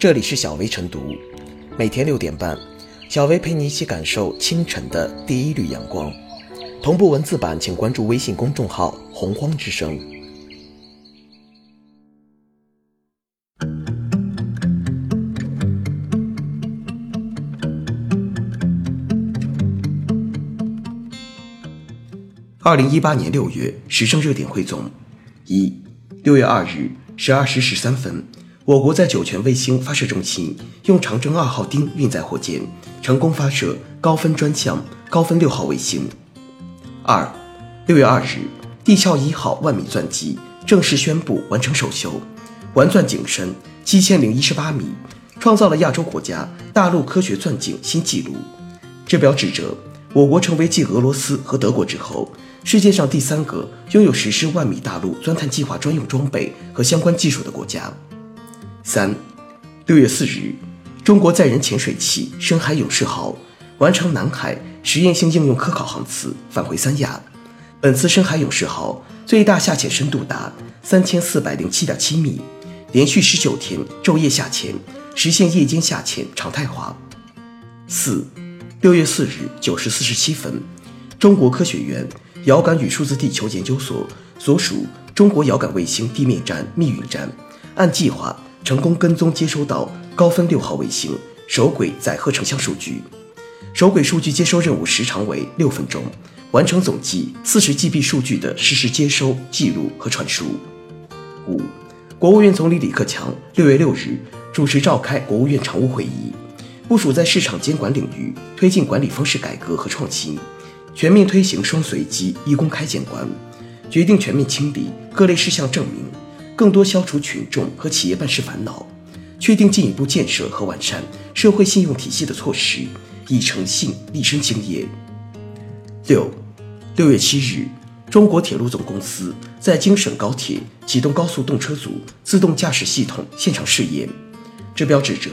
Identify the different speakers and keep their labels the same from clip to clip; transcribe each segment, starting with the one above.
Speaker 1: 这里是小薇晨读，每天六点半，小薇陪你一起感受清晨的第一缕阳光。同步文字版，请关注微信公众号“洪荒之声”。二零一八年六月时政热点汇总：一、六月二日十二时十三分。我国在酒泉卫星发射中心用长征二号丁运载火箭成功发射高分专项高分六号卫星。二，六月二日，地壳一号万米钻机正式宣布完成首修，完钻井深七千零一十八米，创造了亚洲国家大陆科学钻井新纪录。这标志着我国成为继俄罗斯和德国之后，世界上第三个拥有实施万米大陆钻探计划专用装备和相关技术的国家。三，六月四日，中国载人潜水器深海勇士号完成南海实验性应用科考航次，返回三亚。本次深海勇士号最大下潜深度达三千四百零七点七米，连续十九天昼夜下潜，实现夜间下潜常态化。四，六月四日九时四十七分，中国科学院遥感与数字地球研究所所属中国遥感卫星地面站密云站按计划。成功跟踪接收到高分六号卫星首轨载荷成像数据，首轨数据接收任务时长为六分钟，完成总计四十 GB 数据的实时接收、记录和传输。五，国务院总理李克强六月六日主持召开国务院常务会议，部署在市场监管领域推进管理方式改革和创新，全面推行双随机一公开监管，决定全面清理各类事项证明。更多消除群众和企业办事烦恼，确定进一步建设和完善社会信用体系的措施，以诚信立身敬业。六，六月七日，中国铁路总公司在京沈高铁启动高速动车组自动驾驶系统现场试验，这标志着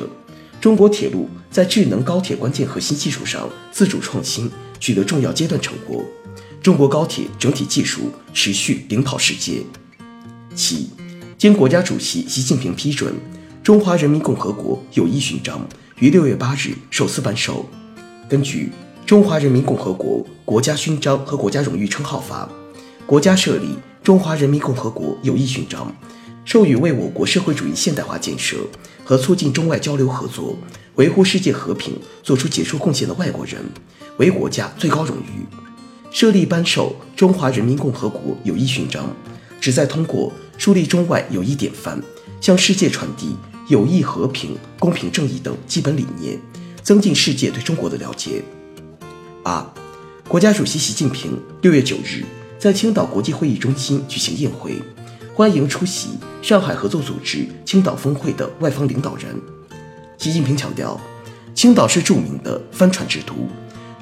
Speaker 1: 中国铁路在智能高铁关键核心技术上自主创新取得重要阶段成果，中国高铁整体技术持续领跑世界。七。经国家主席习近平批准，中华人民共和国友谊勋章于六月八日首次颁授。根据《中华人民共和国国家勋章和国家荣誉称号法》，国家设立中华人民共和国友谊勋章，授予为我国社会主义现代化建设和促进中外交流合作、维护世界和平作出杰出贡献的外国人，为国家最高荣誉。设立颁授中华人民共和国友谊勋章，旨在通过。树立中外友谊典范，向世界传递友谊、和平、公平、正义等基本理念，增进世界对中国的了解。八，国家主席习近平六月九日在青岛国际会议中心举行宴会，欢迎出席上海合作组织青岛峰会的外方领导人。习近平强调，青岛是著名的帆船之都，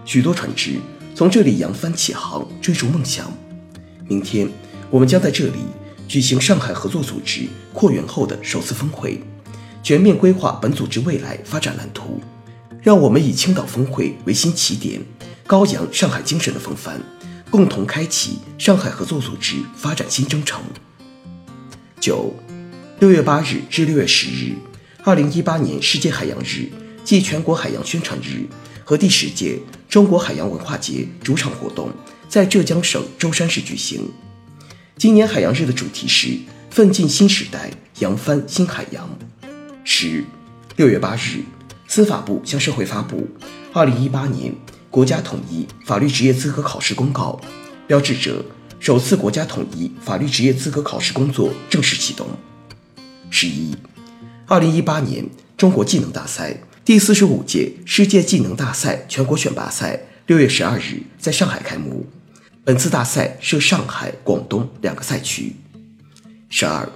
Speaker 1: 许多船只从这里扬帆起航，追逐梦想。明天，我们将在这里。举行上海合作组织扩员后的首次峰会，全面规划本组织未来发展蓝图。让我们以青岛峰会为新起点，高扬上海精神的风帆，共同开启上海合作组织发展新征程。九，六月八日至六月十日，二零一八年世界海洋日暨全国海洋宣传日和第十届中国海洋文化节主场活动在浙江省舟山市举行。今年海洋日的主题是“奋进新时代，扬帆新海洋”。十六月八日，司法部向社会发布《二零一八年国家统一法律职业资格考试公告》，标志着首次国家统一法律职业资格考试工作正式启动。十一，二零一八年中国技能大赛第四十五届世界技能大赛全国选拔赛六月十二日在上海开幕。本次大赛设上海、广东两个赛区。十二，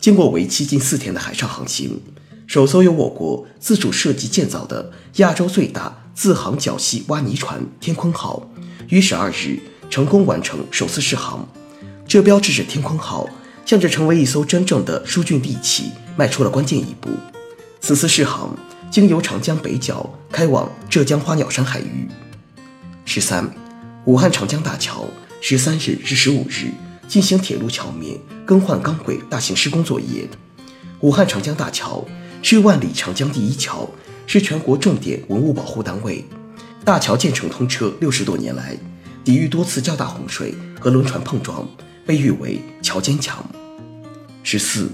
Speaker 1: 经过为期近四天的海上航行，首艘由我国自主设计建造的亚洲最大自航绞系挖泥船“天鲲号”于十二日成功完成首次试航，这标志着“天鲲号”向着成为一艘真正的疏浚利器迈出了关键一步。此次试航经由长江北角开往浙江花鸟山海域。十三。武汉长江大桥十三日至十五日进行铁路桥面更换钢轨大型施工作业。武汉长江大桥是万里长江第一桥，是全国重点文物保护单位。大桥建成通车六十多年来，抵御多次较大洪水和轮船碰撞，被誉为“桥坚强”。十四，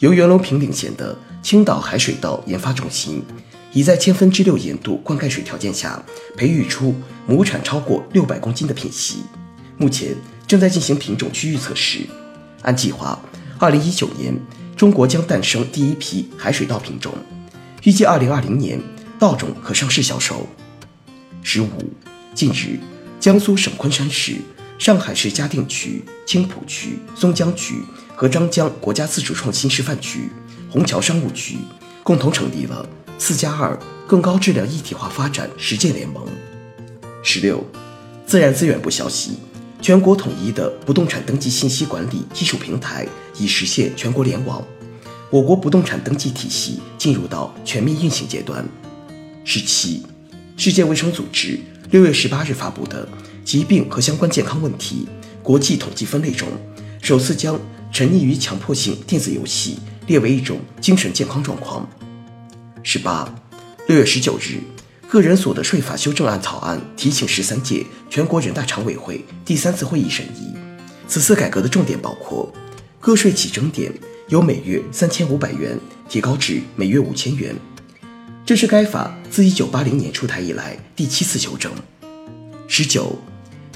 Speaker 1: 由袁隆平领衔的青岛海水稻研发中心，已在千分之六盐度灌溉水条件下，培育出亩产超过六百公斤的品系，目前正在进行品种区域测试。按计划，二零一九年中国将诞生第一批海水稻品种，预计二零二零年稻种可上市销售。十五，近日，江苏省昆山市、上海市嘉定区、青浦区、松江区和张江国家自主创新示范区、虹桥商务区共同成立了“四加二”更高质量一体化发展实践联盟。十六，自然资源部消息。全国统一的不动产登记信息管理技术平台已实现全国联网，我国不动产登记体系进入到全面运行阶段。十七，世界卫生组织六月十八日发布的《疾病和相关健康问题国际统计分类》中，首次将沉溺于强迫性电子游戏列为一种精神健康状况。十八，六月十九日。个人所得税法修正案草案提请十三届全国人大常委会第三次会议审议。此次改革的重点包括：个税起征点由每月三千五百元提高至每月五千元，这是该法自一九八零年出台以来第七次修正。十九，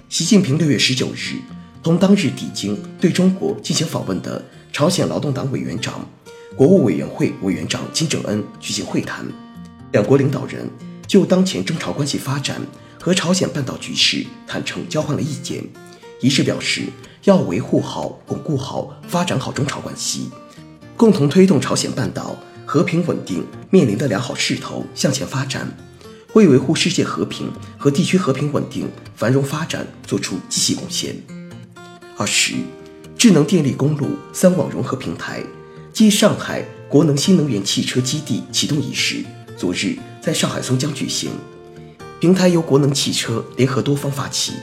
Speaker 1: 习近平六月十九日同当日抵京对中国进行访问的朝鲜劳动党委员长、国务委员会委员长金正恩举行会谈，两国领导人。就当前中朝关系发展和朝鲜半岛局势坦诚交换了意见，一致表示要维护好、巩固好、发展好中朝关系，共同推动朝鲜半岛和平稳定面临的良好势头向前发展，为维护世界和平和地区和平稳定繁荣发展作出积极贡献。二十，智能电力公路三网融合平台暨上海国能新能源汽车基地启动仪式，昨日。在上海松江举行，平台由国能汽车联合多方发起，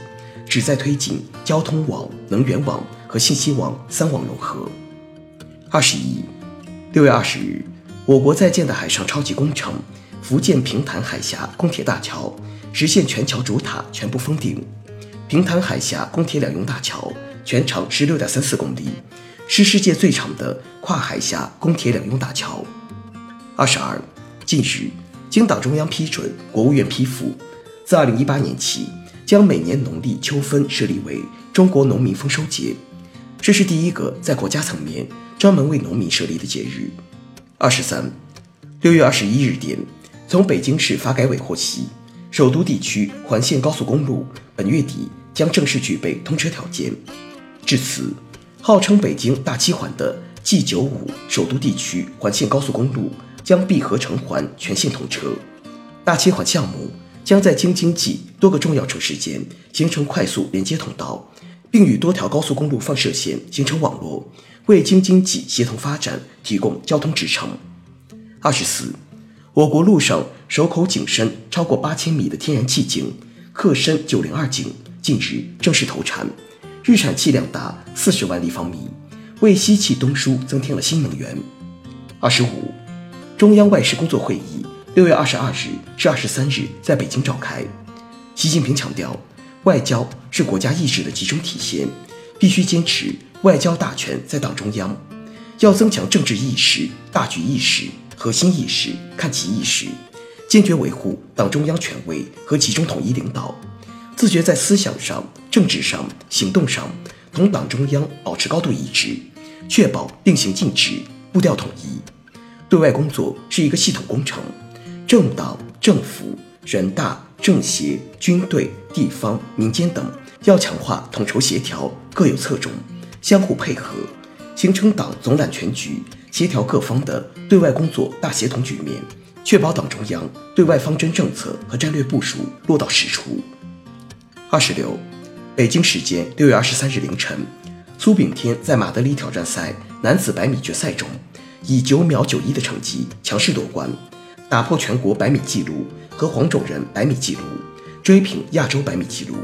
Speaker 1: 旨在推进交通网、能源网和信息网三网融合。二十一，六月二十日，我国在建的海上超级工程——福建平潭海峡公铁大桥实现全桥主塔全部封顶。平潭海峡公铁两用大桥全长十六点三四公里，是世界最长的跨海峡公铁两用大桥。二十二，近日。经党中央批准，国务院批复，自二零一八年起，将每年农历秋分设立为中国农民丰收节，这是第一个在国家层面专门为农民设立的节日。二十三，六月二十一日电，从北京市发改委获悉，首都地区环线高速公路本月底将正式具备通车条件。至此，号称北京大七环的 G 九五首都地区环线高速公路。将闭合成环全线通车，大七环项目将在京津冀多个重要城市间形成快速连接通道，并与多条高速公路放射线形成网络，为京津冀协同发展提供交通支撑。二十四，我国陆上首口井深超过八千米的天然气井——克深九零二井，近日正式投产，日产气量达四十万立方米，为西气东输增添了新能源。二十五。中央外事工作会议六月二十二日至二十三日在北京召开。习近平强调，外交是国家意志的集中体现，必须坚持外交大权在党中央，要增强政治意识、大局意识、核心意识、看齐意识，坚决维护党中央权威和集中统一领导，自觉在思想上、政治上、行动上同党中央保持高度一致，确保令行禁止、步调统一。对外工作是一个系统工程，政党、政府、人大、政协、军队、地方、民间等要强化统筹协调，各有侧重，相互配合，形成党总揽全局、协调各方的对外工作大协同局面，确保党中央对外方针政策和战略部署落到实处。二十六，北京时间六月二十三日凌晨，苏炳添在马德里挑战赛男子百米决赛中。以九秒九一的成绩强势夺冠，打破全国百米纪录和黄种人百米纪录，追平亚洲百米纪录。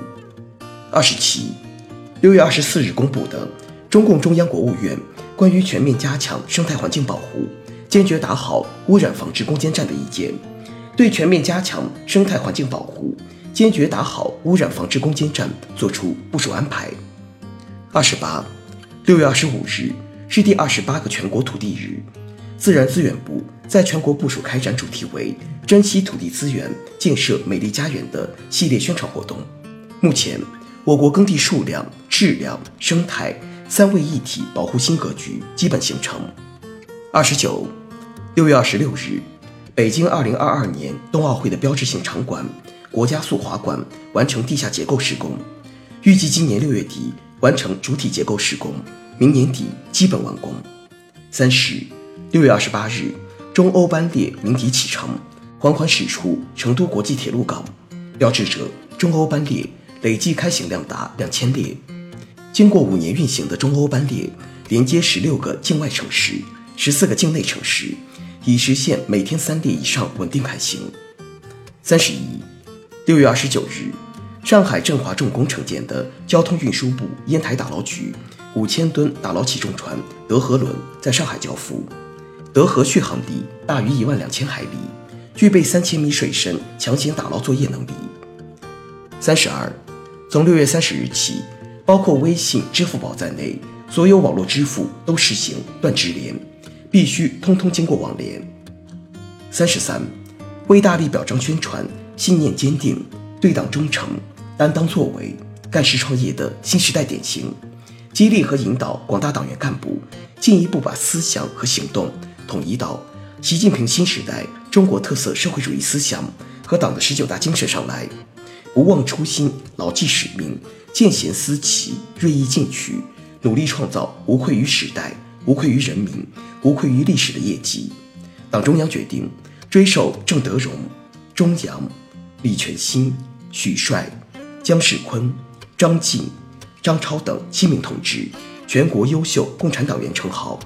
Speaker 1: 二十七，六月二十四日公布的中共中央国务院关于全面加强生态环境保护、坚决打好污染防治攻坚战的意见，对全面加强生态环境保护、坚决打好污染防治攻坚战作出部署安排。二十八，六月二十五日是第二十八个全国土地日，自然资源部在全国部署开展主题为“珍惜土地资源，建设美丽家园”的系列宣传活动。目前，我国耕地数量、质量、生态三位一体保护新格局基本形成。二十九，六月二十六日，北京二零二二年冬奥会的标志性场馆——国家速滑馆完成地下结构施工，预计今年六月底完成主体结构施工，明年底基本完工。三十，六月二十八日，中欧班列鸣笛启程，缓缓驶出成都国际铁路港，标志着中欧班列累计开行量达两千列。经过五年运行的中欧班列，连接十六个境外城市。十四个境内城市已实现每天三列以上稳定开行。三十一，六月二十九日，上海振华重工承建的交通运输部烟台打捞局五千吨打捞起重船德和轮在上海交付。德和续航力大于一万两千海里，具备三千米水深强行打捞作业能力。三十二，从六月三十日起，包括微信、支付宝在内，所有网络支付都实行断直连。必须通通经过网联。三十三，为大力表彰宣传信念坚定、对党忠诚、担当作为、干事创业的新时代典型，激励和引导广大党员干部进一步把思想和行动统一到习近平新时代中国特色社会主义思想和党的十九大精神上来，不忘初心、牢记使命、见贤思齐、锐意进取，努力创造无愧于时代。无愧于人民，无愧于历史的业绩。党中央决定追授郑德荣、钟扬、李全兴、许帅、姜世坤、张晋、张超等七名同志全国优秀共产党员称号。